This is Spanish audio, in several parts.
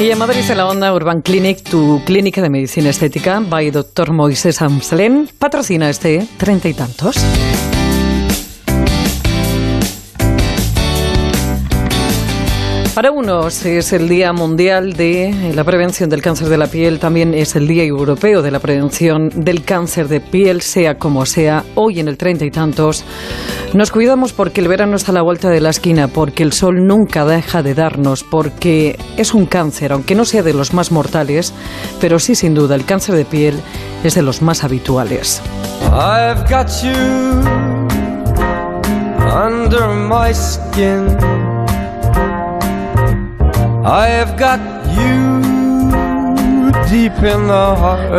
Y en Madrid, en la Onda Urban Clinic, tu clínica de medicina estética, by Dr. Moisés Amselén, patrocina este treinta y tantos. Para unos es el Día Mundial de la Prevención del Cáncer de la Piel, también es el Día Europeo de la Prevención del Cáncer de Piel, sea como sea, hoy en el treinta y tantos. Nos cuidamos porque el verano está a la vuelta de la esquina, porque el sol nunca deja de darnos, porque es un cáncer, aunque no sea de los más mortales, pero sí sin duda el cáncer de piel es de los más habituales. I've got you under my skin.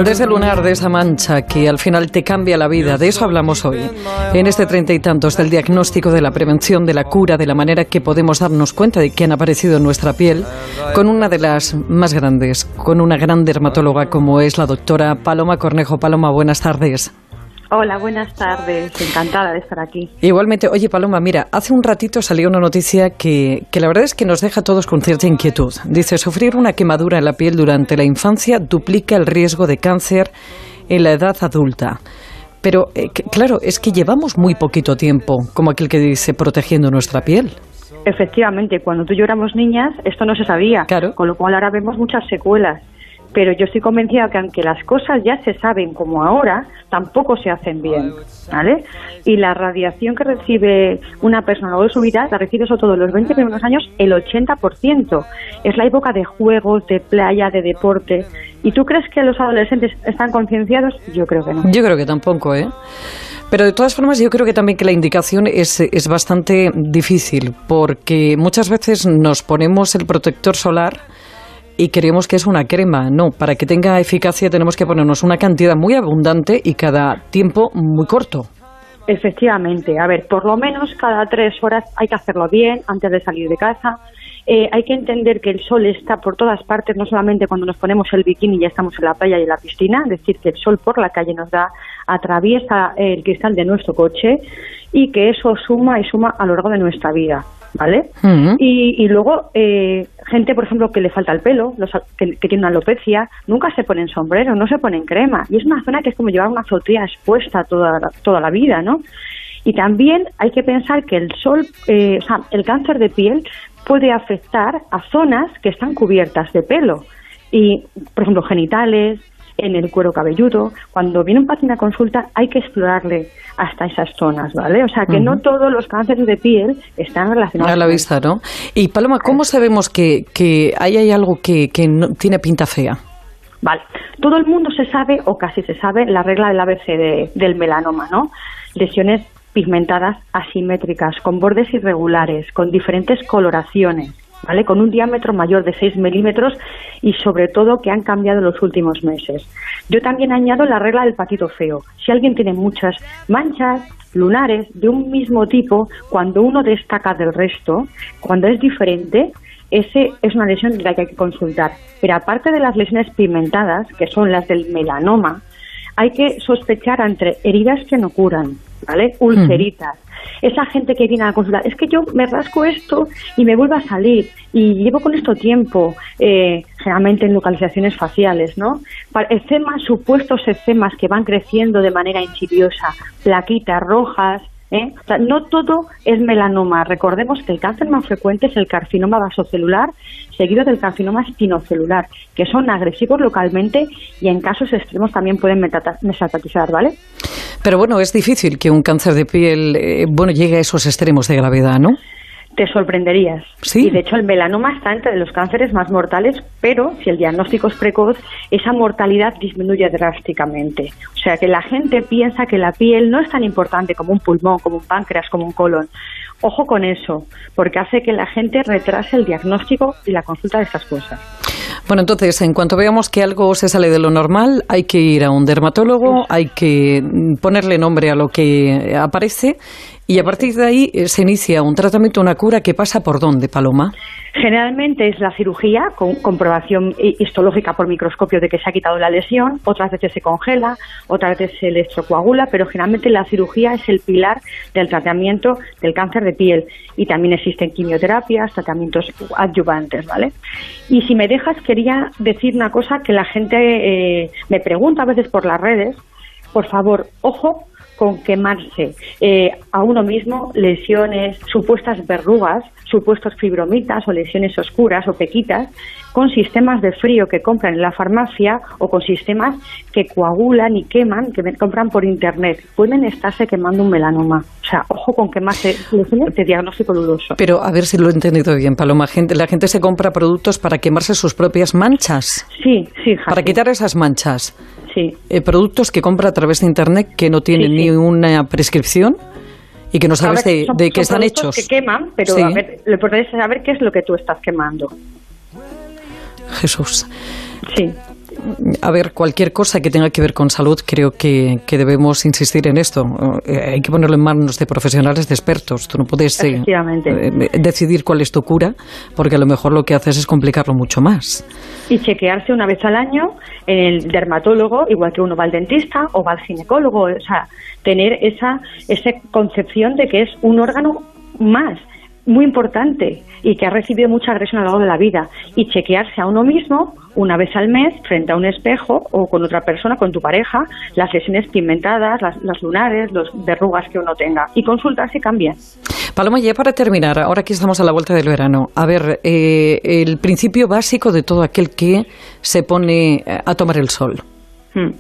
Desde el lunar de esa mancha que al final te cambia la vida, de eso hablamos hoy. En este treinta y tantos del diagnóstico, de la prevención, de la cura, de la manera que podemos darnos cuenta de que han aparecido en nuestra piel, con una de las más grandes, con una gran dermatóloga como es la doctora Paloma Cornejo. Paloma, buenas tardes. Hola, buenas tardes. Encantada de estar aquí. Igualmente, oye Paloma, mira, hace un ratito salió una noticia que, que la verdad es que nos deja a todos con cierta inquietud. Dice, sufrir una quemadura en la piel durante la infancia duplica el riesgo de cáncer en la edad adulta. Pero, eh, claro, es que llevamos muy poquito tiempo, como aquel que dice, protegiendo nuestra piel. Efectivamente, cuando tú y yo éramos niñas, esto no se sabía. Claro. Con lo cual ahora vemos muchas secuelas pero yo estoy convencida que aunque las cosas ya se saben como ahora, tampoco se hacen bien, ¿vale? Y la radiación que recibe una persona largo de su vida, la recibe sobre todo los 20 primeros años el 80%. Es la época de juegos, de playa, de deporte. ¿Y tú crees que los adolescentes están concienciados? Yo creo que no. Yo creo que tampoco, ¿eh? Pero de todas formas, yo creo que también que la indicación es, es bastante difícil, porque muchas veces nos ponemos el protector solar y creemos que es una crema. No, para que tenga eficacia tenemos que ponernos una cantidad muy abundante y cada tiempo muy corto. Efectivamente, a ver, por lo menos cada tres horas hay que hacerlo bien antes de salir de casa. Eh, hay que entender que el sol está por todas partes, no solamente cuando nos ponemos el bikini y ya estamos en la playa y en la piscina, es decir, que el sol por la calle nos da, atraviesa el cristal de nuestro coche y que eso suma y suma a lo largo de nuestra vida. ¿Vale? y, luego, eh, gente, por ejemplo, que le falta el pelo, los, que, tiene una alopecia, nunca se ponen sombrero, no se ponen crema. Y es una zona que es como llevar una azotea expuesta toda, toda la vida, ¿no? Y también hay que pensar que el sol, eh, o sea, el cáncer de piel puede afectar a zonas que están cubiertas de pelo. Y, por ejemplo, genitales, en el cuero cabelludo. Cuando viene un paciente a consulta hay que explorarle hasta esas zonas, ¿vale? O sea que no todos los cánceres de piel están relacionados. A la vista, ¿no? Y Paloma, ¿cómo sabemos que, que ahí hay algo que, que no, tiene pinta fea? Vale, todo el mundo se sabe, o casi se sabe, la regla del ABC del melanoma, ¿no? Lesiones pigmentadas asimétricas, con bordes irregulares, con diferentes coloraciones, ¿vale? Con un diámetro mayor de 6 milímetros y sobre todo que han cambiado en los últimos meses. Yo también añado la regla del patito feo. Si alguien tiene muchas manchas, lunares de un mismo tipo, cuando uno destaca del resto, cuando es diferente, ese es una lesión la que hay que consultar. Pero aparte de las lesiones pigmentadas, que son las del melanoma, hay que sospechar entre heridas que no curan, ¿vale? Ulceritas, esa gente que viene a consultar, es que yo me rasco esto y me vuelvo a salir y llevo con esto tiempo, eh, generalmente en localizaciones faciales, ¿no? Eczemas, supuestos eczemas que van creciendo de manera insidiosa, plaquitas rojas, ¿eh? no todo es melanoma. Recordemos que el cáncer más frecuente es el carcinoma vasocelular, seguido del carcinoma espinocelular, que son agresivos localmente y en casos extremos también pueden metastatizar, ¿vale? Pero bueno, es difícil que un cáncer de piel eh, bueno llegue a esos extremos de gravedad, ¿no? Te sorprenderías. ¿Sí? Y de hecho el melanoma está entre los cánceres más mortales, pero si el diagnóstico es precoz, esa mortalidad disminuye drásticamente. O sea que la gente piensa que la piel no es tan importante como un pulmón, como un páncreas, como un colon. Ojo con eso, porque hace que la gente retrase el diagnóstico y la consulta de estas cosas. Bueno, entonces, en cuanto veamos que algo se sale de lo normal, hay que ir a un dermatólogo, hay que ponerle nombre a lo que aparece Y a partir de ahí eh, se inicia un tratamiento, una cura que pasa por dónde, Paloma. Generalmente es la cirugía con comprobación histológica por microscopio de que se ha quitado la lesión, otras veces se congela, otras veces se electrocoagula, pero generalmente la cirugía es el pilar del tratamiento del cáncer de piel y también existen quimioterapias, tratamientos adyuvantes, ¿vale? Y si me dejas, quería decir una cosa que la gente eh, me pregunta a veces por las redes, por favor, ojo con quemarse eh, a uno mismo lesiones, supuestas verrugas, supuestos fibromitas o lesiones oscuras o pequitas, con sistemas de frío que compran en la farmacia o con sistemas que coagulan y queman, que compran por internet. Pueden estarse quemando un melanoma. O sea, ojo con quemarse lesiones de diagnóstico dudoso. Pero a ver si lo he entendido bien, Paloma. Gente, la gente se compra productos para quemarse sus propias manchas. Sí, sí, Para quitar esas manchas. Sí. Eh, productos que compra a través de Internet que no tienen ni una prescripción y que no sabes de, qué están hechos. que queman, pero a ver, lo importante es saber qué es lo que tú estás quemando. Jesús. Sí a ver, cualquier cosa que tenga que ver con salud, creo que, debemos insistir en esto. Eh, hay que ponerlo en manos de profesionales, de expertos. Tú no puedes eh, eh, decidir cuál es tu cura, porque a lo mejor lo que haces es complicarlo mucho más. Y chequearse una vez al año en el dermatólogo, igual que uno va al dentista o va al ginecólogo. O sea, tener esa, esa concepción de que es un órgano más muy importante y que ha recibido mucha agresión a lo largo de la vida y chequearse a uno mismo una vez al mes frente a un espejo o con otra persona, con tu pareja, las lesiones pigmentadas, las, lunares, las verrugas que uno tenga y consultar si cambia. Paloma, ya para terminar, ahora que estamos a la vuelta del verano, a ver, eh, el principio básico de todo aquel que se pone a tomar el sol. Hmm.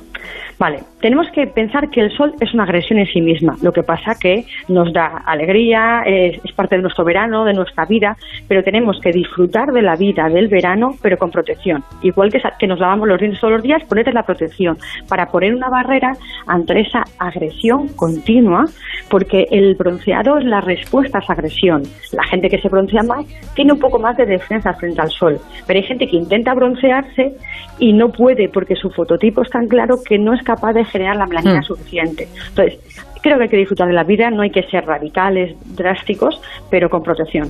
Vale, tenemos que pensar que el sol es una agresión en sí misma. Lo que pasa que nos da alegría, es, parte de nuestro verano, de nuestra vida, pero tenemos que disfrutar de la vida del verano, pero con protección. Igual que, que nos lavamos los dientes todos los días, ponete la protección para poner una barrera ante esa agresión continua, porque el bronceado es la respuesta a esa agresión. La gente que se broncea más tiene un poco más de defensa frente al sol, pero hay gente que intenta broncearse y no puede porque su fototipo es tan claro que no es capaz de generar la melanina hmm. suficiente. Entonces, creo que hay que disfrutar de la vida, no hay que ser radicales, drásticos, pero con protección.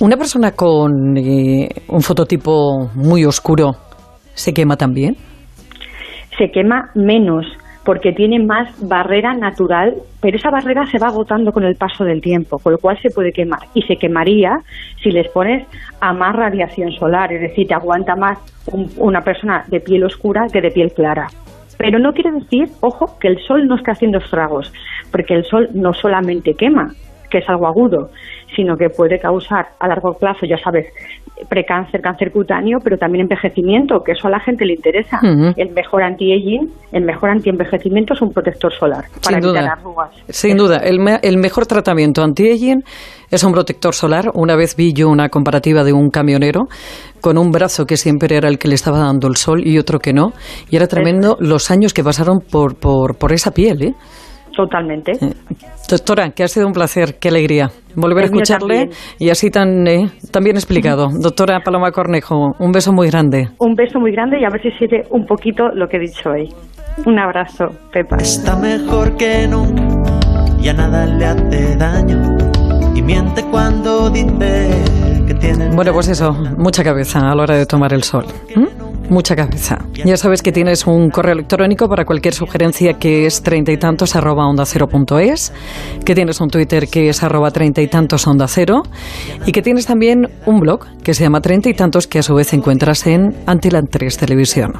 ¿Una persona con eh, un fototipo muy oscuro se quema también? Se quema menos porque tiene más barrera natural, pero esa barrera se va agotando con el paso del tiempo, con lo cual se puede quemar. Y se quemaría si les pones a más radiación solar, es decir, te aguanta más una persona de piel oscura que de piel clara. Pero no quiere decir, ojo, que el sol no esté haciendo estragos, porque el sol no solamente quema, que es algo agudo, sino que puede causar a largo plazo, ya sabes, precáncer, cáncer cutáneo, pero también envejecimiento, que eso a la gente le interesa. El mejor anti-aging, el mejor anti-envejecimiento es un protector solar para Sin evitar arrugas. Sin duda, el, el mejor tratamiento anti-aging es un protector solar. Una vez vi yo una comparativa de un camionero con un brazo que siempre era el que le estaba dando el sol y otro que no. Y era tremendo los años que pasaron por, por, por esa piel, ¿eh? Totalmente. Doctora, que ha sido un placer, qué alegría volver a escucharle y así tan, eh, bien explicado. Doctora Paloma Cornejo, un beso muy grande. Un beso muy grande y a ver si sirve un poquito lo que he dicho hoy. Un abrazo, Pepa. Está mejor que nunca, ya nada le hace daño y miente cuando dice que tiene... Bueno, pues eso, mucha cabeza a la hora de tomar el sol mucha cabeza. Ya sabes que tienes un correo electrónico para cualquier sugerencia que es treinta y tantos arroba onda que tienes un Twitter que es arroba treinta y tantos onda cero y que tienes también un blog que se llama treinta y tantos que a su vez encuentras en Antiland 3 Televisión.